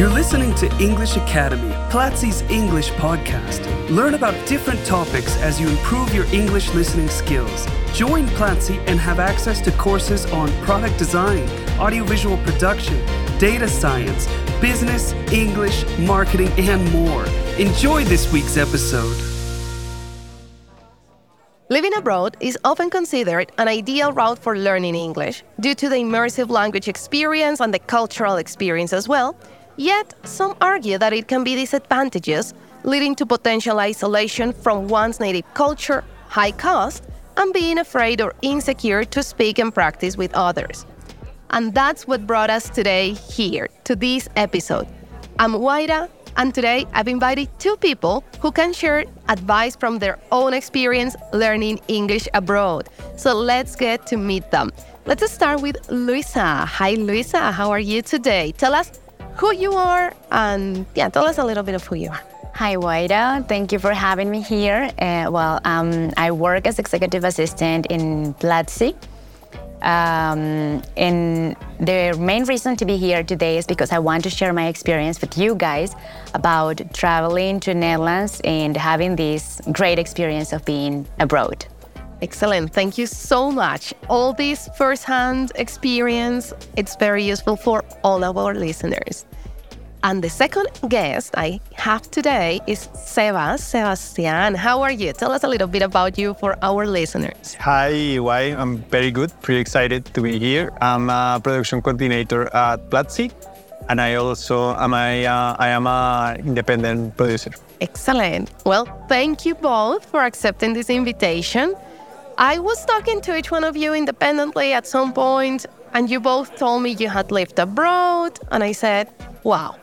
You're listening to English Academy, Platzi's English podcast. Learn about different topics as you improve your English listening skills. Join Platzi and have access to courses on product design, audiovisual production, data science, business, English, marketing, and more. Enjoy this week's episode. Living abroad is often considered an ideal route for learning English due to the immersive language experience and the cultural experience as well. Yet, some argue that it can be disadvantageous, leading to potential isolation from one's native culture, high cost, and being afraid or insecure to speak and practice with others. And that's what brought us today here to this episode. I'm Waira, and today I've invited two people who can share advice from their own experience learning English abroad. So let's get to meet them. Let's start with Luisa. Hi, Luisa. How are you today? Tell us who you are and yeah, tell us a little bit of who you are. Hi, Waira. Thank you for having me here. Uh, well, um, I work as executive assistant in Platzi. Um, and the main reason to be here today is because I want to share my experience with you guys about traveling to Netherlands and having this great experience of being abroad. Excellent. Thank you so much. All this firsthand experience, it's very useful for all of our listeners. And the second guest I have today is Sebas. Sebastian, how are you? Tell us a little bit about you for our listeners. Hi, why? I'm very good, pretty excited to be here. I'm a production coordinator at Platzi, and I also am a, uh, I am a independent producer. Excellent. Well, thank you both for accepting this invitation. I was talking to each one of you independently at some point, and you both told me you had lived abroad, and I said, wow,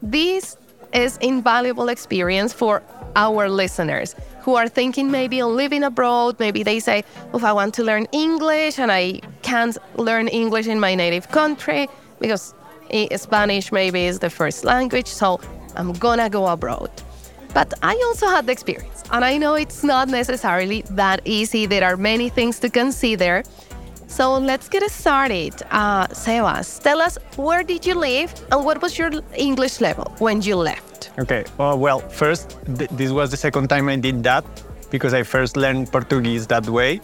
this is invaluable experience for our listeners who are thinking maybe on living abroad. Maybe they say, if I want to learn English and I can't learn English in my native country because eh, Spanish maybe is the first language, so I'm gonna go abroad. But I also had the experience, and I know it's not necessarily that easy. There are many things to consider. So let's get started. Uh, Sebas, tell us where did you live and what was your English level when you left? Okay, uh, well, first, th- this was the second time I did that because I first learned Portuguese that way.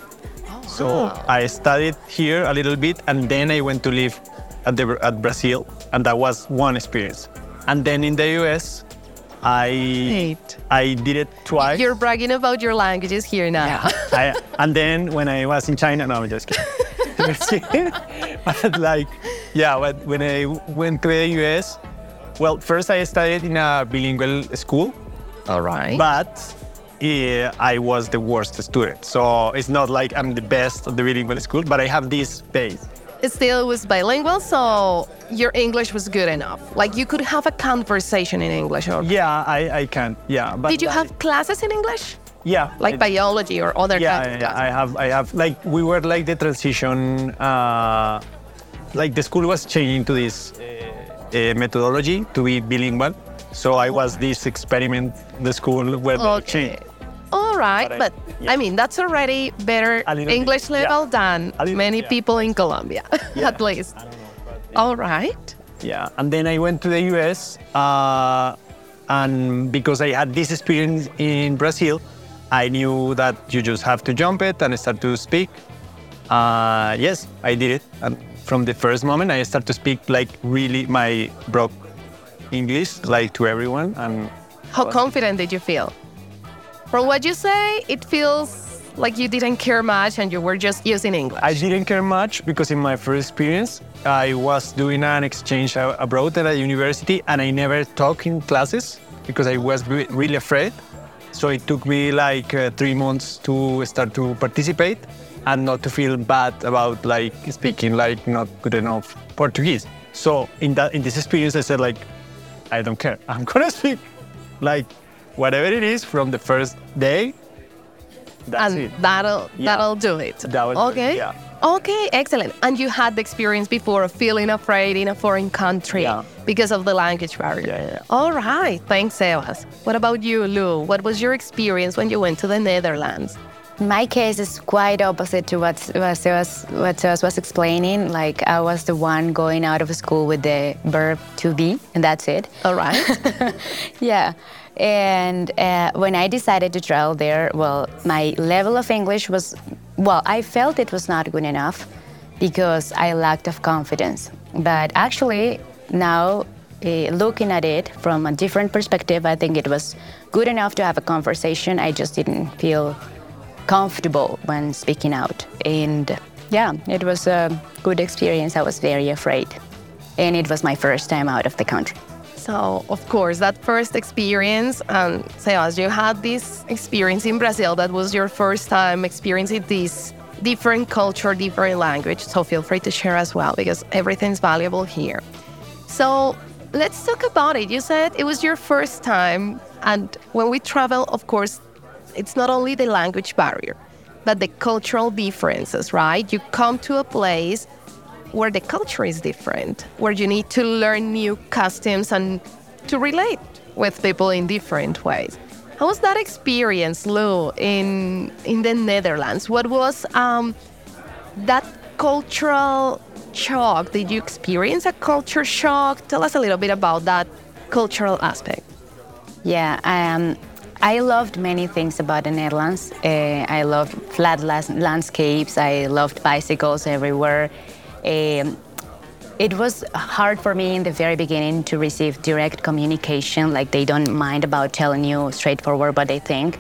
So I studied here a little bit and then I went to live at, the, at Brazil, and that was one experience. And then in the US, I Great. I did it twice. You're bragging about your languages here now. I, and then when I was in China, no, I'm just kidding. But like, yeah, but when I went to the US, well, first I studied in a bilingual school, All right. but yeah, I was the worst student. So it's not like I'm the best at the bilingual school, but I have this base. Still was bilingual, so your English was good enough. Like you could have a conversation in English. Or Yeah, I, I can. Yeah, but did you have classes in English, yeah like it- biology or other yeah, yeah. I have, I have, like, we were like the transition, uh, like the school was changing to this uh, uh, methodology to be bilingual. So I was this experiment, the school where they Okay. changed. All right, But I- but yeah. I mean that's already better little bit, English yeah. level than many yeah. people in Colombia, at least. I don't know. All right. Yeah, and then I went to the US, uh, and because I had this experience in Brazil, I knew that you just have to jump it and start to speak. Uh, yes, I did it, and from the first moment, I started to speak like really my broke English, like to everyone, and How confident did you feel? From what you say, it feels like you didn't care much and you were just using English. I didn't care much because in my first experience, I was doing an exchange abroad at a university and I never talked in classes because I was really afraid. So it took me like uh, three months to start to participate and not to feel bad about like speaking like not good enough Portuguese. So in that in this experience, I said like, I don't care. I'm gonna speak like whatever it is from the first day. That's and it. that'll Yeah. that'll do it. That will do it, okay. yeah. Okay, excellent. And you had the experience before of feeling afraid in a foreign country Yeah. because of the language barrier. Yeah, yeah. All right. Thanks, Sebas. What about you, Lou? What was your experience when you went to the Netherlands? My case is quite opposite to what what Sebas, what Sebas was explaining. Like I was the one going out of school with the verb to be, and that's it. All right. yeah. And uh, when I decided to travel there, well, my level of English was, well, I felt it was not good enough because I lacked of confidence. But actually, now uh, looking at it from a different perspective, I think it was good enough to have a conversation. I just didn't feel comfortable when speaking out. And yeah, it was a good experience. I was very afraid. And it was my first time out of the country. So, of course, that first experience, um, and Sebas, you had this experience in Brazil that was your first time experiencing this different culture, different language. So, feel free to share as well because everything's valuable here. So, let's talk about it. You said it was your first time, and when we travel, of course, it's not only the language barrier, but the cultural differences, right? You come to a place where the culture is different, where you need to learn new customs and to relate with people in different ways. How was that experience, Lou, in in the Netherlands? What was um, that cultural shock? Did you experience a culture shock? Tell us a little bit about that cultural aspect. Yeah, um, I loved many things about the Netherlands. Uh, I loved flat landscapes. I loved bicycles everywhere. Um, it was hard for me in the very beginning to receive direct communication. Like they don't mind about telling you straightforward what they think.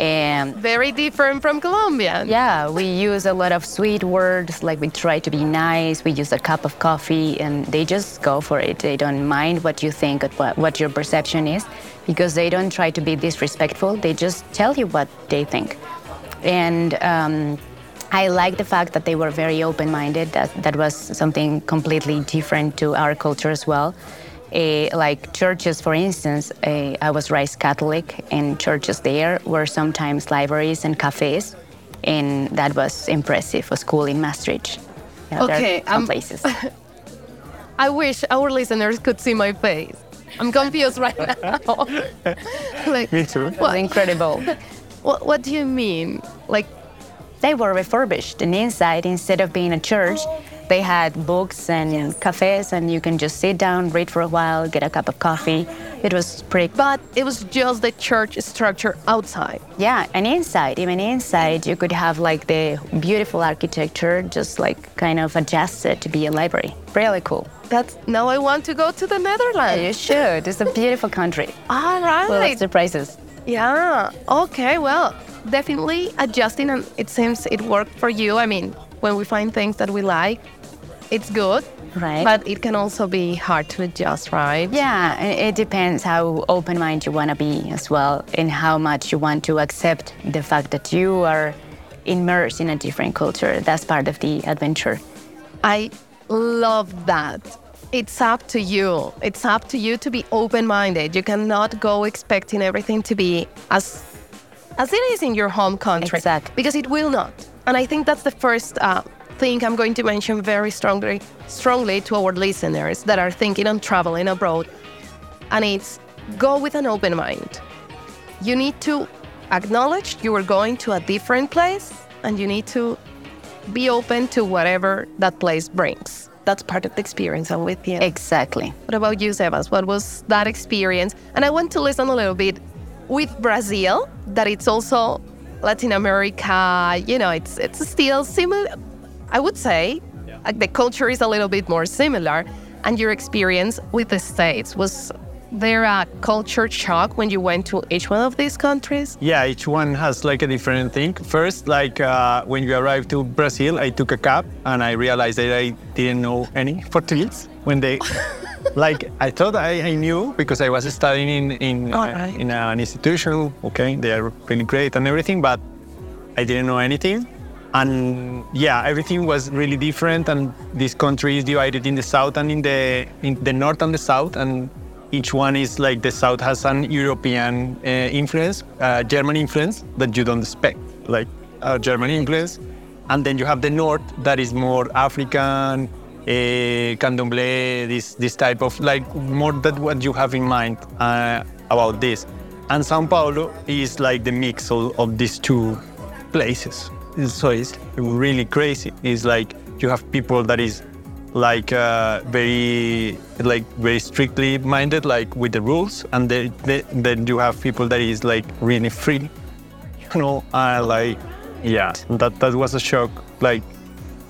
And very different from Colombia. Yeah, we use a lot of sweet words. Like we try to be nice. We use a cup of coffee, and they just go for it. They don't mind what you think, what, what your perception is, because they don't try to be disrespectful. They just tell you what they think. And um, I like the fact that they were very open-minded. That that was something completely different to our culture as well. Uh, like churches, for instance, uh, I was raised Catholic, and churches there were sometimes libraries and cafes, and that was impressive. A school in Maastricht. Yeah, okay, some um, places. I wish our listeners could see my face. I'm confused right now. like, Me too. What, incredible. What, what do you mean? Like they were refurbished and inside instead of being a church. They had books and yes. cafes and you can just sit down read for a while get a cup of coffee. It was pretty but it was just the church structure outside. Yeah and inside even inside you could have like the beautiful architecture just like kind of adjusted to be a library. Really cool. That's now i want to go to the netherlands. You should. It's a beautiful country. All right. Full of surprises yeah okay well definitely adjusting, and it seems it worked for you. I mean, when we find things that we like, it's good. Right. But it can also be hard to adjust, right? Yeah, it depends how open minded you want to be as well, and how much you want to accept the fact that you are immersed in a different culture. That's part of the adventure. I love that. It's up to you. It's up to you to be open minded. You cannot go expecting everything to be as as it is in your home country. Exactly. Because it will not. And I think that's the first uh, thing I'm going to mention very strongly, strongly to our listeners that are thinking on traveling abroad. And it's go with an open mind. You need to acknowledge you are going to a different place and you need to be open to whatever that place brings. That's part of the experience. I'm with you. Exactly. What about you, Sebas? What was that experience? And I want to listen a little bit with Brazil, that it's also Latin America, you know, it's it's still similar. I would say yeah. like the culture is a little bit more similar. And your experience with the States was there a culture shock when you went to each one of these countries? Yeah, each one has like a different thing. First, like uh, when you arrive to Brazil, I took a cab and I realized that I didn't know any Portuguese when they like I thought I, I, knew because I was studying in in, oh, right. in an institution. Okay, they are really great and everything, but I didn't know anything. And yeah, everything was really different. And this country is divided in the south and in the in the north and the south. And each one is like the south has an European uh, influence, uh, German influence that you don't expect, like uh, German influence. And then you have the north that is more African, uh, candomblé, this this type of like more that what you have in mind uh, about this. And Sao Paulo is like the mix of, of these two places. So it's really crazy. It's like you have people that is like uh, very like very strictly minded like with the rules. And then then you have people that is like really free. You know uh, like yeah. that that was a shock like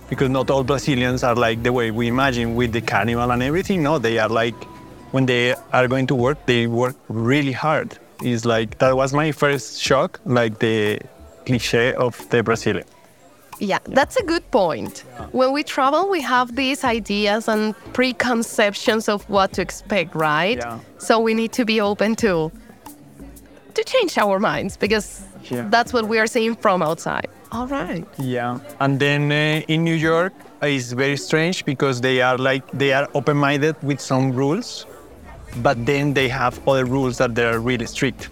because not all brazilians are like the way we imagine with the carnival and everything no? They are like when they are going to work they work really hard. It's like that was my first shock like the cliche of the brazilian yeah, that's a good point. When we travel, we have these ideas and preconceptions of what to expect, right? Yeah. So we need to be open to to change our minds because yeah. that's what we are seeing from outside. All right. Yeah, and then uh, in New York, uh, it's very strange because they are like they are open-minded with some rules, but then they have other rules that they are really strict.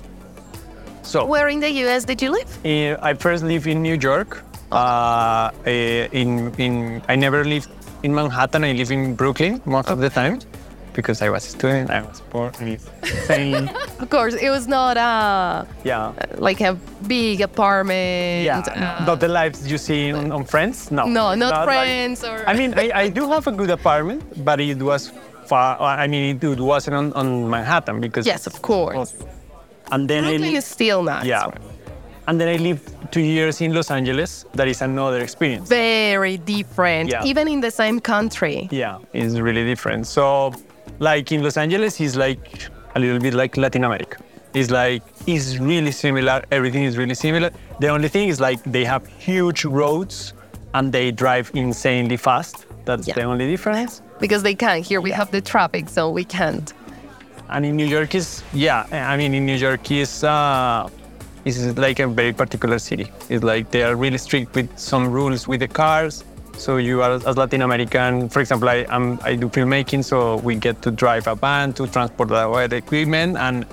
So, where in the U.S. did you live? Uh, I first lived in New York, uh, eh, in in I never lived in Manhattan. I live in Brooklyn most of the time because I was a student. I was poor. Same. of course, it was not a yeah like a big apartment. Yeah, uh, not the lives you see on, on Friends. No, no, not, not Friends like, or. I mean, I, I do have a good apartment, but it was far. I mean, it, wasn't on, on Manhattan because yes, of course. And then Brooklyn I, is still nice. Yeah. And then I lived two years in Los Angeles. That is another experience. Very different, yeah. even in the same country. Yeah, it's really different. So, like in Los Angeles, it's like a little bit like Latin America. It's like it's really similar. Everything is really similar. The only thing is like they have huge roads and they drive insanely fast. That's yeah. the only difference. Because they can. Here we have the traffic, so we can't. And in New York is yeah. I mean in New York is. Uh, is like a very particular city. It's like they are really strict with some rules with the cars. So you are as Latin American, for example, I am I do filmmaking, so we get to drive a van to transport the equipment, and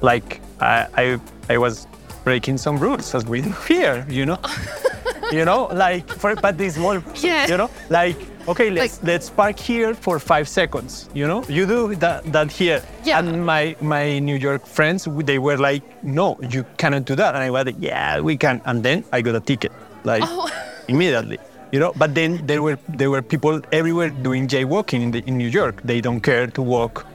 like I I, I was breaking some rules as we do here, you know, you know, like for but this small, yeah. you know, like okay, let's like, let's park here for five seconds. You know, you do that that here. Yeah. And my my New York friends, they were like, no, you cannot do that. And I was like, yeah, we can. And then I got a ticket, like oh. immediately. You know, but then there were there were people everywhere doing jaywalking in the, in New York. They don't care to walk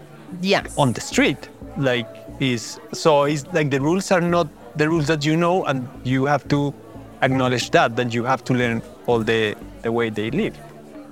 yes. on the street. Like is so it's like the rules are not the rules that you know, and you have to acknowledge that that you have to learn all the the way they live.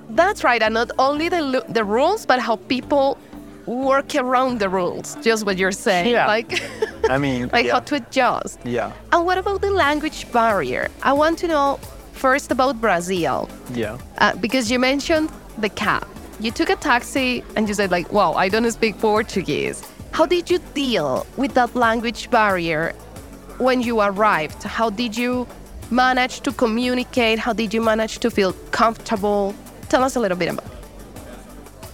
That's right, and not only the the rules, but how people work around the rules. Just what you're saying, yeah. like I mean, like yeah. how to adjust. Yeah. And what about the language barrier? I want to know first about Brazil. Yeah. Uh, because you mentioned the cab. You took a taxi and you said like, "Wow, I don't speak Portuguese." How did you deal with that language barrier when you arrived? How did you manage to communicate? How did you manage to feel comfortable? Tell us a little bit about it.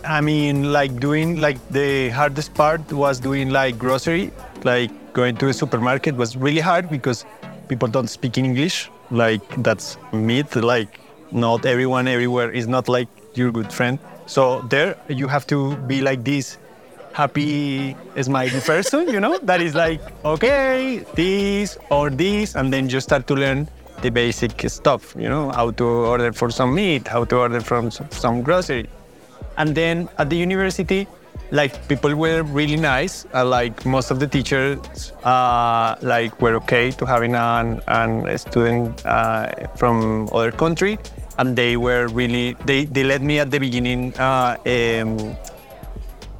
I mean, like doing like the hardest part was doing like grocery, like going to a supermarket was really hard because people don't speak English. Like that's myth. Like not everyone everywhere is not like your good friend. So there you have to be like this happy smiling person, you know, that is like, okay, this or this, and then you start to learn the basic stuff, you know, how to order for some meat, how to order from some grocery. And then at the university, like people were really nice. Uh, like most of the teachers, uh, like were okay to having an, an a student uh, from other country, and they were really they, they let me at the beginning uh, um,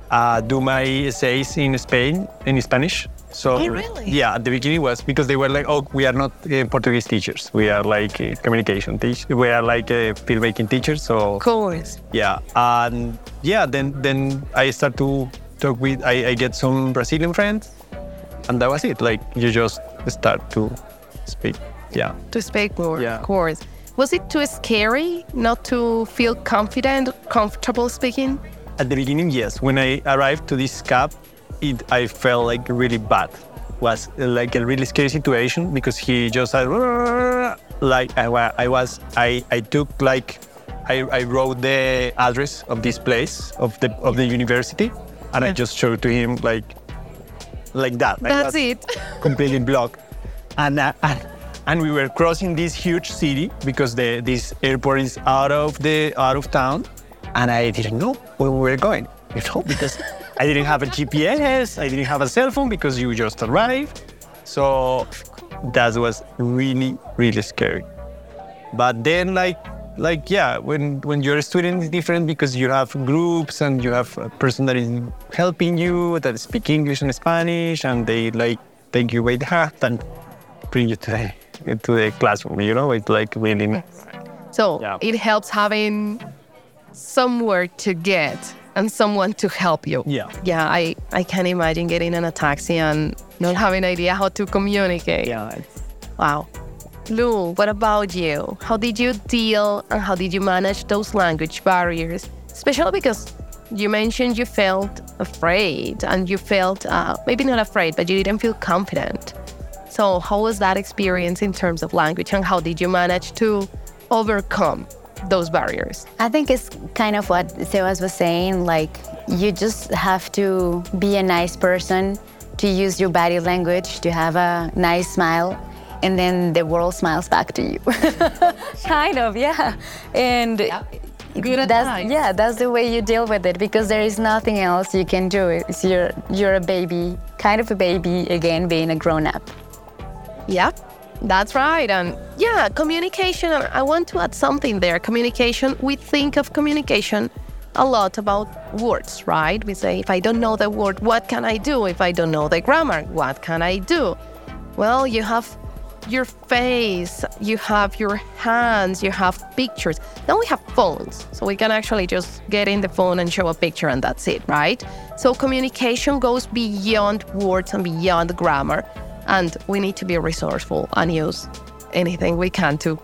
uh, do my essays in Spain in Spanish. So oh, really? yeah, at the beginning was because they were like, oh, we are not uh, Portuguese teachers. We are like uh, communication teachers. We are like uh, filmmaking teachers. So of course. Yeah, and yeah, then then I start to talk with. I, I get some Brazilian friends, and that was it. Like you just start to speak. Yeah. To speak more. Yeah. Of course. Was it too scary not to feel confident, comfortable speaking? At the beginning, yes. When I arrived to this cab, it, I felt like really bad. Was like a really scary situation because he just said, like I, I was, I, I took like, I, I wrote the address of this place of the of the university, and I just showed to him like, like that. That's it. completely blocked, and, uh, and and we were crossing this huge city because the, this airport is out of the out of town, and I didn't know where we were going. You know, because I didn't have a GPS, I didn't have a cell phone because you just arrived. So that was really, really scary. But then, like, like yeah, when when you're a student, it's different because you have groups and you have a person that is helping you that speak English and Spanish, and they like take you by the hand and bring you to the to the classroom. You know, it's like really. Nice. So Yeah. it helps having somewhere to get and someone to help you. Yeah. Yeah, I, I can imagine getting in a taxi and not having an idea how to communicate. Yeah. Wow. Lou, what about you? How did you deal and how did you manage those language barriers? Especially because you mentioned you felt afraid and you felt uh, maybe not afraid, but you didn't feel confident. So, how was that experience in terms of language and how did you manage to overcome those barriers? I think it's kind of what Sebas was saying. Like, you just have to be a nice person, to use your body language, to have a nice smile, and then the world smiles back to you. kind of, yeah. And Good that's, advice. yeah, that's the way you deal with it because there is nothing else you can do. It's you're you're a baby, kind of a baby again, being a grown up. Yeah, that's right. And yeah, communication. I want to add something there. Communication, we think of communication a lot about words, right? We say, if I don't know the word, what can I do? If I don't know the grammar, what can I do? Well, you have your face, you have your hands, you have pictures. Then we have phones. So we can actually just get in the phone and show a picture and that's it, right? So communication goes beyond words and beyond grammar. And we need to be resourceful and use anything we can to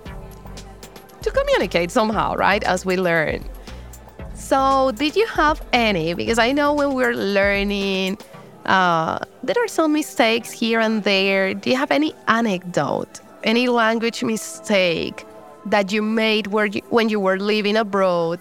to communicate somehow, right? As we learn. So, did you have any? Because I know when we're learning, uh, there are some mistakes here and there. Do you have any anecdote, any language mistake that you made where you, when you were living abroad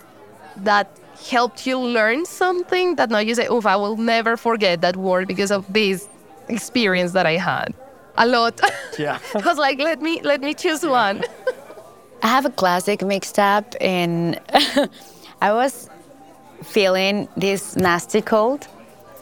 that helped you learn something that now you say, "Oh, I will never forget that word because of this experience that I had." A lot. Yeah. I was like, "Let me let me choose one." I have a classic mixed up, and I was feeling this nasty cold.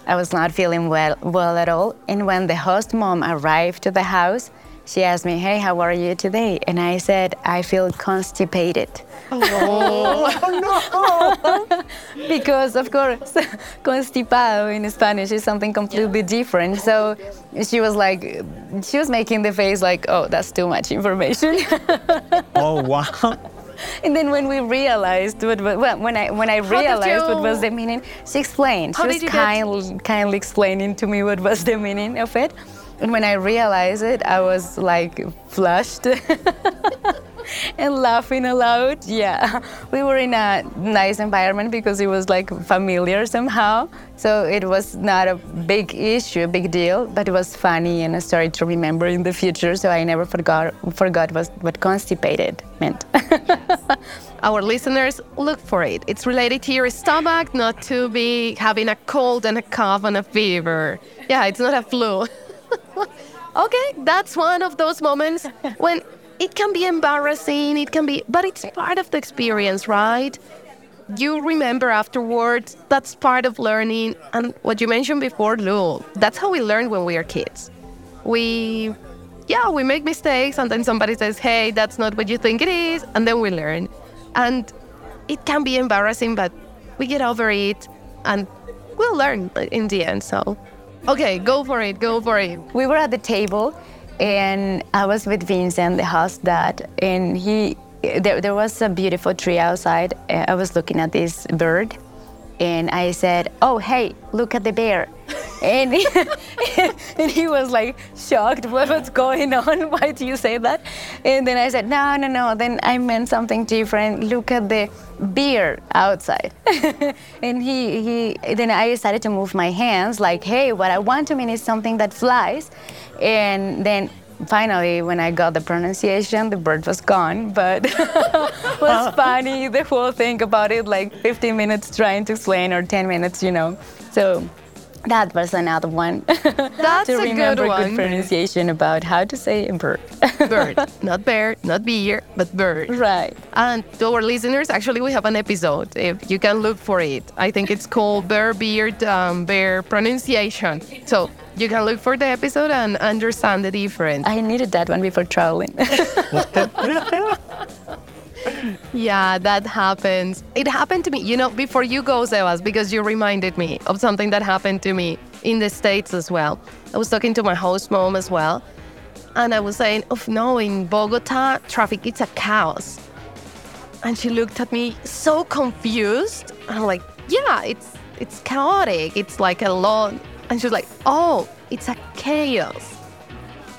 I was not feeling well, well at all. And when the host mom arrived to the house, she asked me, "Hey, how are you today?" And I said, "I feel constipated." Oh, no! because of course constipado in spanish is something completely different so she was like she was making the face like oh that's too much information Oh wow. and then when we realized what, what well, when I when I realized what was the meaning, she explained. How she was kindly kindly explaining to me what was the meaning of it. And when I realized it, I was like flushed and laughing aloud. Yeah, we were in a nice environment because it was like familiar somehow. So it was not a big issue, a big deal, but it was funny and a story to remember in the future. So I never forgot forgot what, what constipated meant. Our listeners, look for it. It's related to your stomach, not to be having a cold and a cough and a fever. Yeah, it's not a flu. okay, that's one of those moments when it can be embarrassing, it can be, but it's part of the experience, right? You remember afterwards, that's part of learning. And what you mentioned before, Lou, that's how we learn when we are kids. We, yeah, we make mistakes, and then somebody says, hey, that's not what you think it is, and then we learn. And it can be embarrassing, but we get over it, and we'll learn in the end. So, okay, go for it, go for it. we were at the table and I was with Vincent, the host dad, and he there, there was a beautiful tree outside. I was looking at this bird and I said, "Oh, hey, look at the bear." And he, and he was like shocked, what, what's going on? Why do you say that? And then I said, no, no, no. Then I meant something different. Look at the beer outside. and he, he, then I started to move my hands like, hey, what I want to mean is something that flies. And then finally, when I got the pronunciation, the bird was gone. But it was funny, the whole thing about it, like 15 minutes trying to explain or 10 minutes, you know. So That was another one. That's to a good remember one. good pronunciation about how to say bird. Bird, not bear, not beer, but bird. right. And to our listeners, actually, we have an episode. If you can look for it, I think it's called Bear Beard um, Bear Pronunciation. So you can look for the episode and understand the difference. I needed that one before traveling. Yeah, that happens. It happened to me, you know, before you go, Sebas, because you reminded me of something that happened to me in the States as well. I was talking to my host mom as well, and I was saying, oh no, in Bogota, traffic is a chaos. And she looked at me so confused. And I'm like, yeah, it's it's chaotic. It's like a lot. And she was like, oh, it's a chaos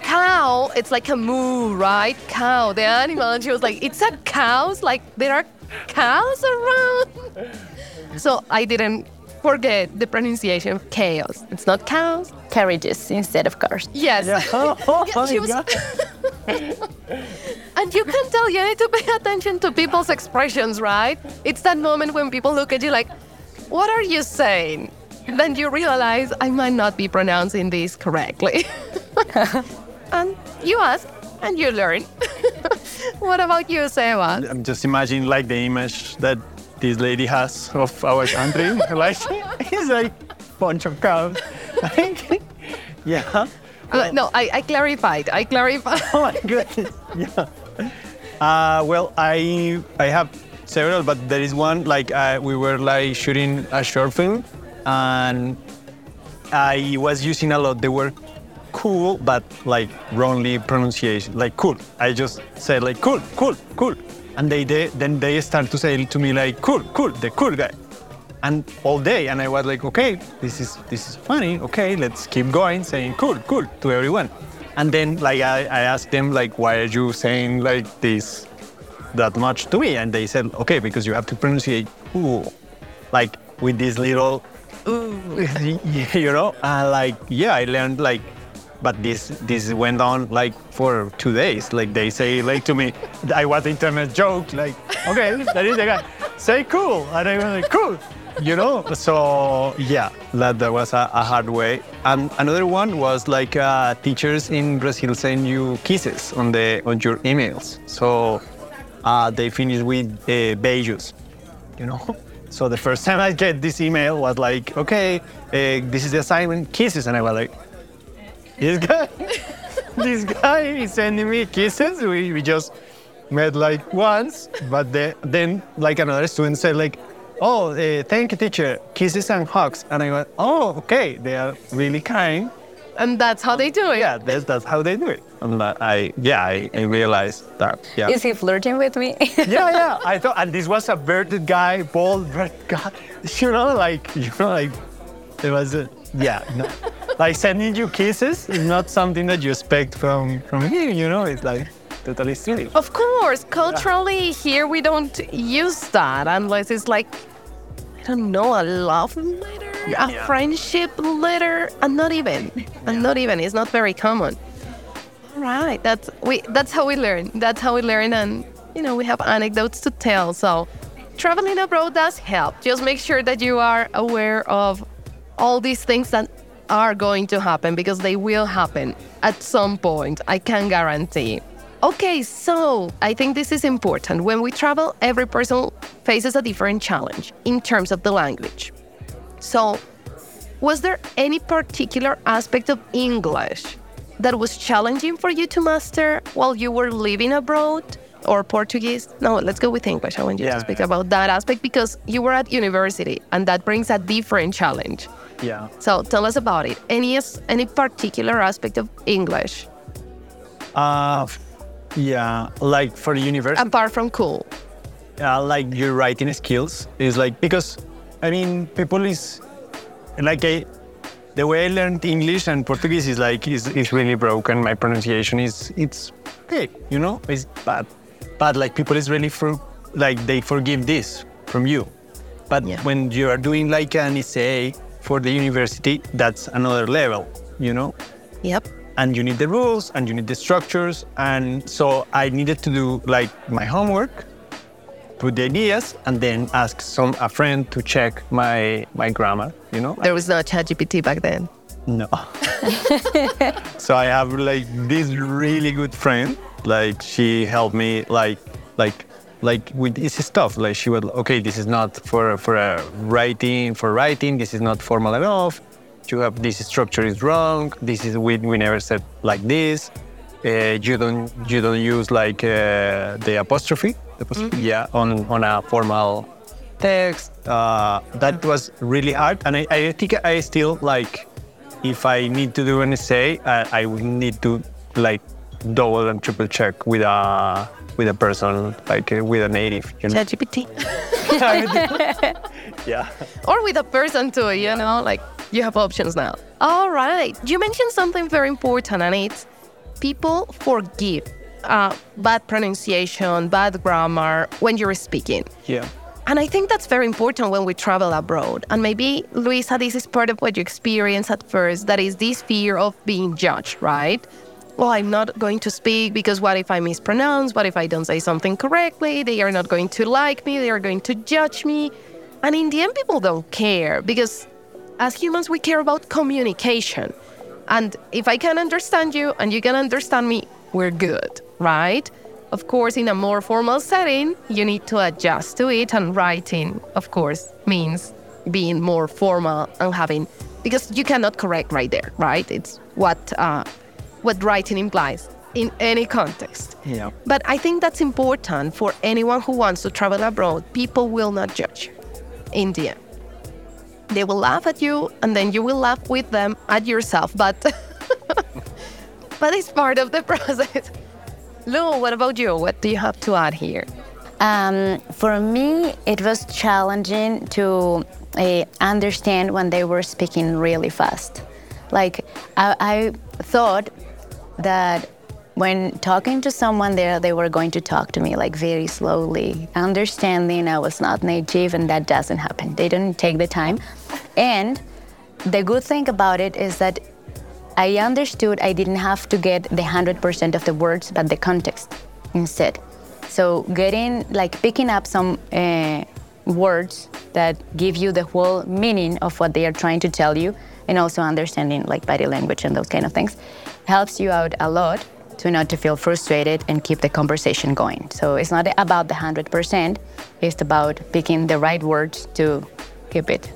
cow, it's like a moo, right? Cow, the animal. And she was like, it's a cows? Like there are cows around? So I didn't forget the pronunciation of chaos. It's not cows. Carriages instead of cars. Yes. Oh, Yeah, she was- and you can tell you need to pay attention to people's expressions, right? It's that moment when people look at you like, what are you saying? Then you realize I might not be pronouncing this correctly. And you ask and you learn. what about you, Seba? I'm just imagining like the image that this lady has of our country. like it's like bunch of cows. yeah. Uh, no, I, I clarified. I clarified. Oh my goodness. Yeah. Uh, well, I I have several, but there is one like uh, we were like shooting a short film, and I was using a lot the word cool, but like wrongly pronunciation, like cool. I just said like cool, cool, cool, and they, they then they start to say to me like cool, cool, the cool guy, and all day, and I was like, okay, this is this is funny. Okay, let's keep going, saying cool, cool to everyone, and then like I, I asked them like, why are you saying like this that much to me? And they said, okay, because you have to pronunciate cool, like with this little Ooh. you know and like yeah i learned like but this this went on like for two days. Like they say like to me i was internet joke like okay that is the guy. Say cool. And i was like cool. You know so yeah that, that was a, a hard way. And another one was like uh, teachers in brazil send you kisses on the on your emails. So uh, they finish with uh, beijos you know. So the first time I get this email was like, okay, uh, this is the assignment, kisses, and I was like, this guy, this guy is sending me kisses. We, we just met like once, but the, then like another student said like, oh, uh, thank you, teacher, kisses and hugs, and I went, oh, okay, they are really kind. And that's how they do it. Yeah, that's, that's how they do it. And I, yeah, I, I realized that. Yeah. Is he flirting with me? yeah, yeah. I thought, and this was a bearded guy, bald bearded guy. You know, like, you know, like, it was, a, yeah, no. like sending you kisses is not something that you expect from from here. You know, it's like totally silly. Of course, culturally here we don't use that unless it's like I don't know a love letter, a Yeah. friendship letter, and not even, and not even. It's not very common. All right, that's we. That's how we learn. That's how we learn, and you know we have anecdotes to tell. So traveling abroad does help. Just make sure that you are aware of all these things that are going to happen because they will happen at some point. I can guarantee. Okay, so I think this is important. When we travel, every person faces a different challenge in terms of the language. So, was there any particular aspect of English that was challenging for you to master while you were living abroad? Or Portuguese? No, let's go with English. I want you Yeah, to speak about that aspect because you were at university and that brings a different challenge. Yeah. So tell us about it. Any any particular aspect of English Uh, yeah, like for the university. apart from cool? uh, like your writing skills is like because I mean people is like I, the way I learned English and Portuguese is like is, is really broken. My pronunciation is it's okay, you know, it's bad. But like people is really for like they forgive this from you. But Yeah. when you are doing like an essay for the university, that's another level, you know Yep. and you need the rules and you need the structures and so i needed to do like my homework put the ideas and then ask some a friend to check my my grammar you know. There was no ChatGPT back then. No. so I have like this really good friend. Like she helped me like like like with this stuff. Like she would okay, this is not for for a writing for writing. This is not formal enough. You have this structure is wrong. This is we we never said like this. Uh, you don't you don't use like uh, the apostrophe, the apostrophe yeah on on a formal text. Uh, that was really hard, and I, I think I still like if I need to do an essay, uh, I would need to like double and triple check with a with a person like uh, with a native. You know? ChatGPT. yeah. or with a person too, you know, like you have options now. All right. You mentioned something very important, and it's people forgive uh, bad pronunciation, bad grammar when you're speaking. Yeah. And I think that's very important when we travel abroad. And maybe, Luisa, this is part of what you experience at first that is this fear of being judged, right? Well, I'm not going to speak because what if I mispronounce? What if I don't say something correctly? They are not going to like me. They are going to judge me. And in the end, people don't care because as humans, we care about communication. And if I can understand you and you can understand me, we're good, right? Of course, in a more formal setting, you need to adjust to it, and writing, of course, means being more formal and having because you cannot correct right there, right? It's what uh, what writing implies in any context. Yeah. But I think that's important for anyone who wants to travel abroad. People will not judge India. They will laugh at you and then you will laugh with them at yourself. But but it's part of the process. Lou, what about you? What do you have to add here? Um, for me, it was challenging to uh, understand when they were speaking really fast. Like, I, I thought that when talking to someone there, they were going to talk to me like very slowly, understanding I was not native, and that doesn't happen. They didn't take the time. And the good thing about it is that I understood I didn't have to get the 100% of the words, but the context instead. So getting, like picking up some uh, words that give you the whole meaning of what they are trying to tell you, and also understanding like body language and those kind of things, helps you out a lot to not to feel frustrated and keep the conversation going. So it's not about the 100%, it's about picking the right words to keep it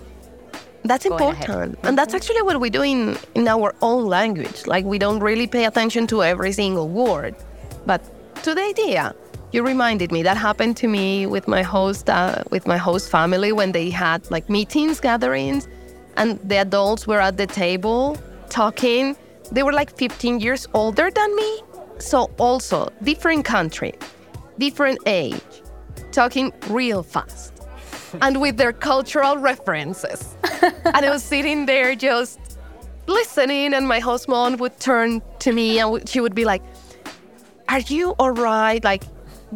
That's Going ahead. important. And that's actually what we do in, in our own language. Like we don't really pay attention to every single word. But to the idea, you reminded me that happened to me with my host uh, with my host family when they had like meetings, gatherings, and the adults were at the table talking. They were like 15 years older than me. So also different country, different age, talking real fast and with their cultural references. and I was sitting there just listening, and my host mom would turn to me and she would be like, Are you all right? Like,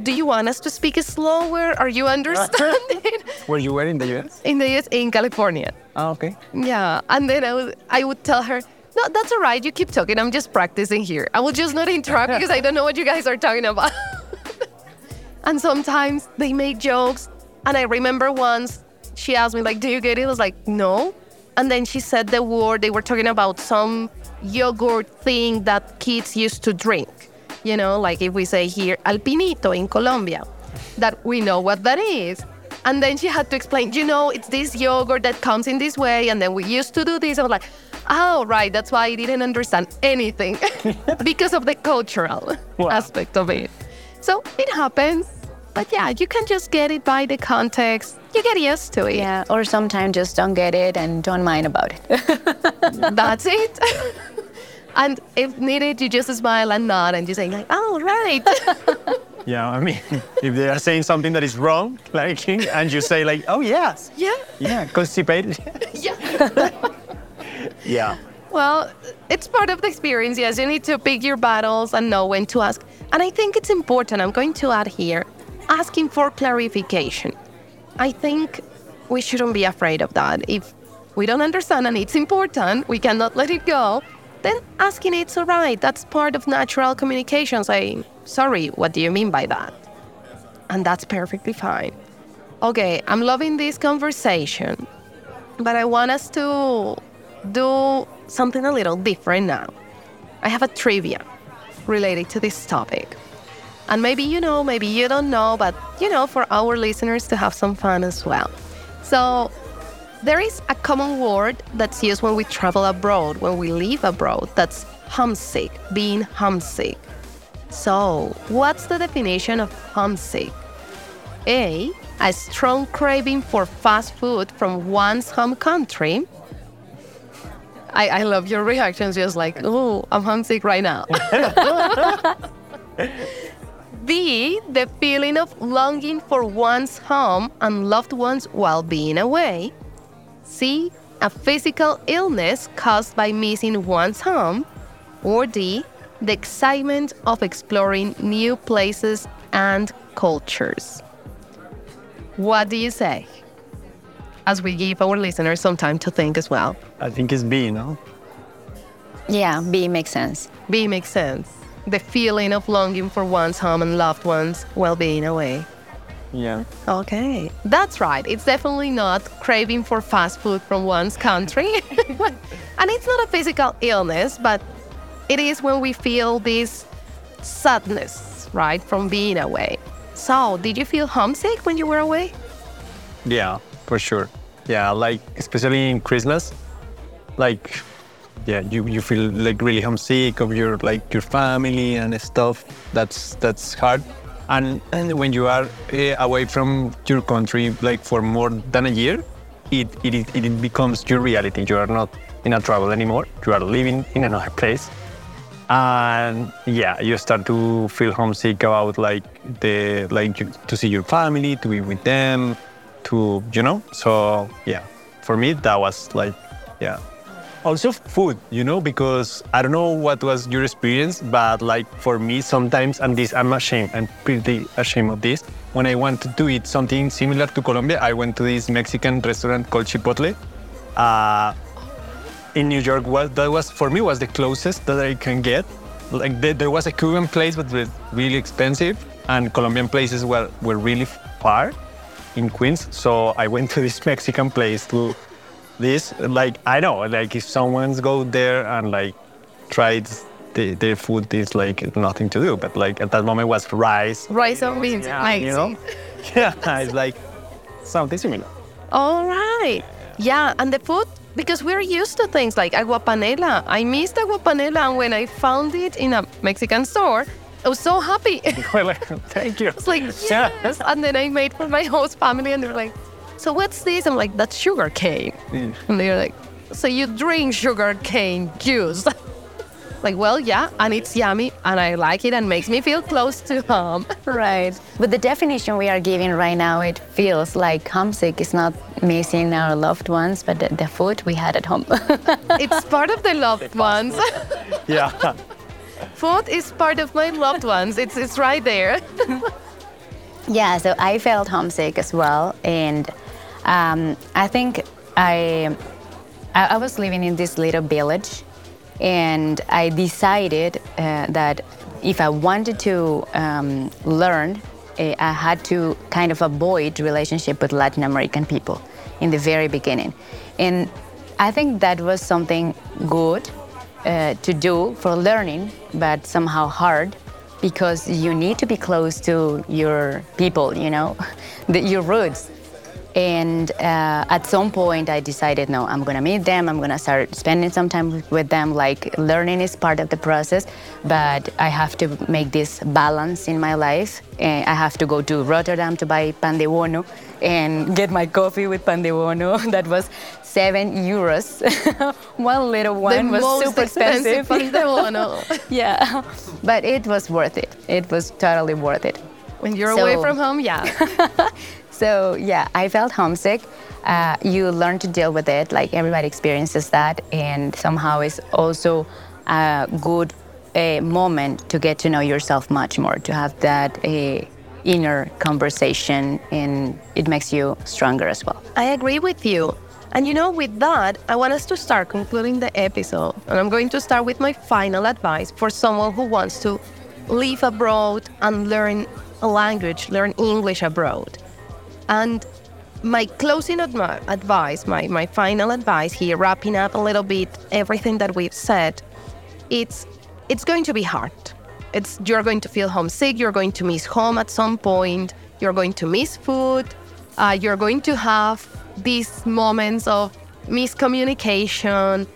do you want us to speak slower? Are you understanding? Where you were in the US? in the US, in California. Ah, okay. Yeah. And then I would, I would tell her, no, that's all right. You keep talking. I'm just practicing here. I will just not interrupt because I don't know what you guys are talking about. and sometimes they make jokes. And I remember once she asked me, like, do you get it? I was like, no. And then she said the word, they were talking about some yogurt thing that kids used to drink. You know, like if we say here, alpinito in Colombia, that we know what that is. And then she had to explain, you know, it's this yogurt that comes in this way, and then we used to do this. I was like, oh, right, that's why I didn't understand anything because of the cultural Wow. aspect of it. So it happens. But yeah, you can just get it by the context. You get used to it. Yeah, or sometimes just don't get it and don't mind about it. That's it. and if needed, you just smile and nod and you say like, oh, right. Yeah, I mean, if they are saying something that is wrong, like, and you say like, oh yes, yeah. yeah, constipated. Yeah. Yeah. Well, it's part of the experience. Yes, you need to pick your battles and know when to ask. And I think it's important. I'm going to add here asking for clarification. I think we shouldn't be afraid of that. If we don't understand and it's important, we cannot let it go, then asking it's all right. That's part of natural communication. Saying, sorry, what do you mean by that? And that's perfectly fine. Okay, I'm loving this conversation. but I want us to do something a little different now. I have a trivia related to this topic. And maybe you know, maybe you don't know, but you know, for our listeners to have some fun as well. So, there is a common word that's used when we travel abroad, when we live abroad. That's homesick, being homesick. So, what's the definition of homesick? A. A strong craving for fast food from one's home country. I, I love your reactions, just like, oh, I'm homesick right now. B. The feeling of longing for one's home and loved ones while being away. C. A physical illness caused by missing one's home. Or D. The excitement of exploring new places and cultures. What do you say? As we give our listeners some time to think as well. I think it's B, no? Yeah, B makes sense. B makes sense. The feeling of longing for one's home and loved ones while being away. Yeah. Okay, that's right. It's definitely not craving for fast food from one's country. and it's not a physical illness, but it is when we feel this sadness, right, from being away. So, did you feel homesick when you were away? Yeah, for sure. Yeah, like especially in Christmas, like yeah, you, you feel like really homesick of your like your family and stuff. That's that's hard. And and when you are uh, away from your country like for more than a year, it, it it becomes your reality. You are not in a travel anymore. You are living in another place. And yeah, you start to feel homesick about like the like to see your family, to be with them, to you know. So yeah, for me that was like yeah. Also food you know because i don't know what was your experience but like for me sometimes and this i'm ashamed i'm pretty ashamed of this. When i want to eat something similar to colombia i went to this mexican restaurant called chipotle. Uh, in new york was that was for me was the closest that i can get. Like there, there was a cuban place but was really expensive and colombian places were, were really far in queens so i went to this mexican place to this like i know like if someone's go there and like tried the, their food is like nothing to do but like at that moment was rice Rice and beans. yeah, nice. you know yeah it's like something similar All right. Yeah, and the food, because we're used to things like agua panela. I missed agua panela, and when I found it in a Mexican store, I was so happy. like, thank you It's like, yes. And then I made for my host family, and they're like, so what's this? I'm like, that's sugar cane. And they're like, so you drink sugar cane juice? like, well, yeah, and it's yummy, and I like it, and makes me feel close to home. Right. With the definition we are giving right now, it feels like homesick is not missing our loved ones, but the, the food we had at home. it's part of the loved ones. yeah Food is part of my loved ones. It's it's right there. Yeah, so I felt homesick as well, and um, I think I, I was living in this little village, and I decided uh, that if I wanted to um, learn, eh, I had to kind of avoid relationship with Latin American people in the very beginning, and I think that was something good uh, to do for learning, but somehow hard because you need to be close to your people, you know, the, your roots. And uh, at some point, I decided, no, I'm gonna meet them. I'm gonna start spending some time with them. Like learning is part of the process, but I have to make this balance in my life. And I have to go to Rotterdam to buy pan de and get my coffee with pan de. That was seven euros. one little one the was super expensive de yeah, but it was worth it. It was totally worth it. when you're away from home, yeah. So yeah, I felt homesick. Uh, you learn to deal with it. Like everybody experiences that, and somehow it's also a good uh, moment to get to know yourself much more. To have that uh, inner conversation, and it makes you stronger as well. I agree with you. And you know, with that, I want us to start concluding the episode. And I'm going to start with my final advice for someone who wants to live abroad and learn a language, learn English abroad. And my closing admi- advice, my, my final advice here, wrapping up a little bit everything that we've said, it's it's going to be hard. It's you're going to feel homesick. You're going to miss home at some point. You're going to miss food. Uh, you're going to have these moments of miscommunication,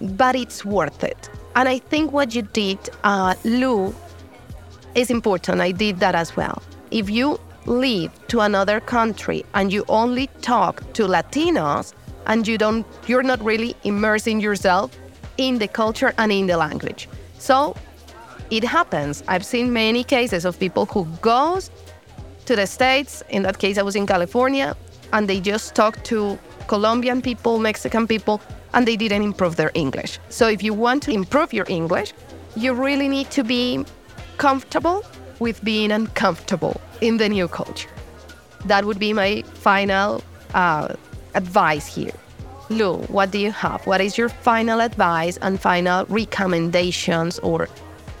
but it's worth it. And I think what you did, uh, Lou, is important. I did that as well. If you leave to another country and you only talk to Latinos and you don't, you're not really immersing yourself in the culture and in the language. So it happens. I've seen many cases of people who goes to the States. In that case, I was in California, and they just talked to Colombian people, Mexican people, and they didn't improve their English. So if you want to improve your English, you really need to be comfortable with being uncomfortable in the new culture. That would be my final uh, advice here. Lou, what do you have? What is your final advice and final recommendations or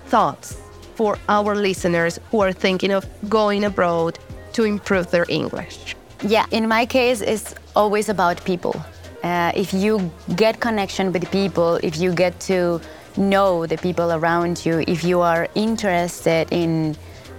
thoughts for our listeners who are thinking of going abroad to improve their English? Yeah, in my case, it's always about people. Uh, if you get connection with people, if you get to know the people around you, if you are interested in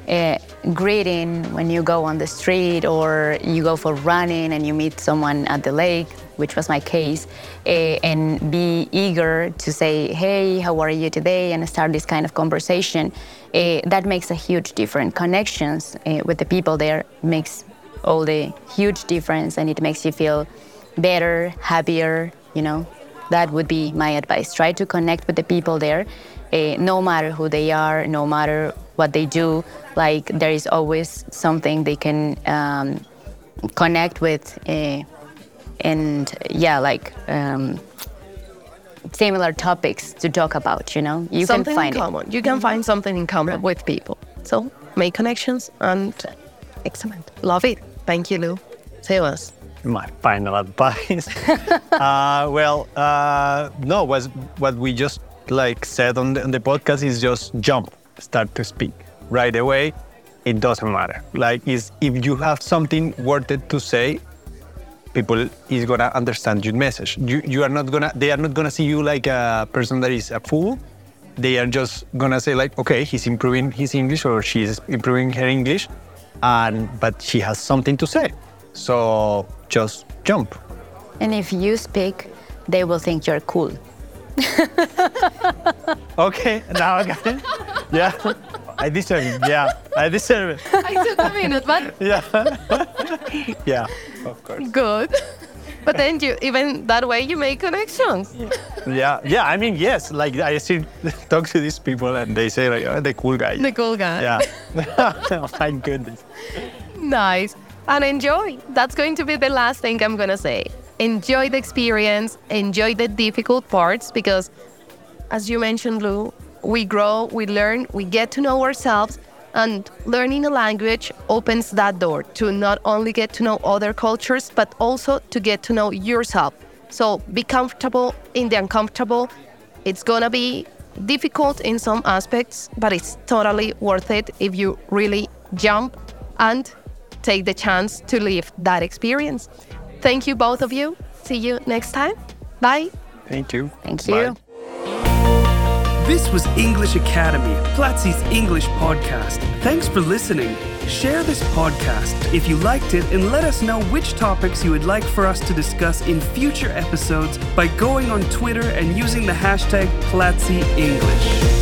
uh, greeting when you go on the street or you go for running and you meet someone at the lake, which was my case, uh, and be eager to say, hey, how are you today, and start this kind of conversation, uh, that makes a huge difference. Connections uh, with the people there makes all the huge difference, and it makes you feel better, happier, you know. That would be my advice. Try to connect with the people there, uh, no matter who they are, no matter what they do. Like there is always something they can um, connect with, uh, and yeah, like um, similar topics to talk about. You know, you something can find in common. You can find something in common with people. So make connections and excellent. Love it. Thank you, Lou. Say us. my final advice. uh, well, uh, no, was what we just like said on the, on the podcast is just jump, start to speak right away. It doesn't matter. Like, is if you have something worth it to say, people is gonna understand your message. You you are not gonna they are not gonna see you like a person that is a fool. They are just gonna say like, okay, he's improving his English or she's improving her English, and but she has something to say. So just jump. And if you speak, they will think you're cool. Okay, now I got it. Yeah, I deserve it. Yeah, I deserve it. I took a minute, but Yeah, yeah, of course. good. But then you even that way you make connections. Yeah, yeah. I mean, yes. Like I see, talk to these people and they say like, oh, the cool guy. The cool guy. Yeah. oh, my goodness. Nice. And enjoy. That's going to be the last thing I'm going to say. Enjoy the experience, enjoy the difficult parts because, as you mentioned, Lou, we grow, we learn, we get to know ourselves, and learning a language opens that door to not only get to know other cultures, but also to get to know yourself. So be comfortable in the uncomfortable. It's going to be difficult in some aspects, but it's totally worth it if you really jump and take the chance to live that experience. Thank you, both of you. See you next time. Bye. Thank you. Thank Bye. This was English Academy, Platzi's English podcast. Thanks for listening. Share this podcast if you liked it and let us know which topics you would like for us to discuss in future episodes by going on Twitter and using the hashtag Platzi English.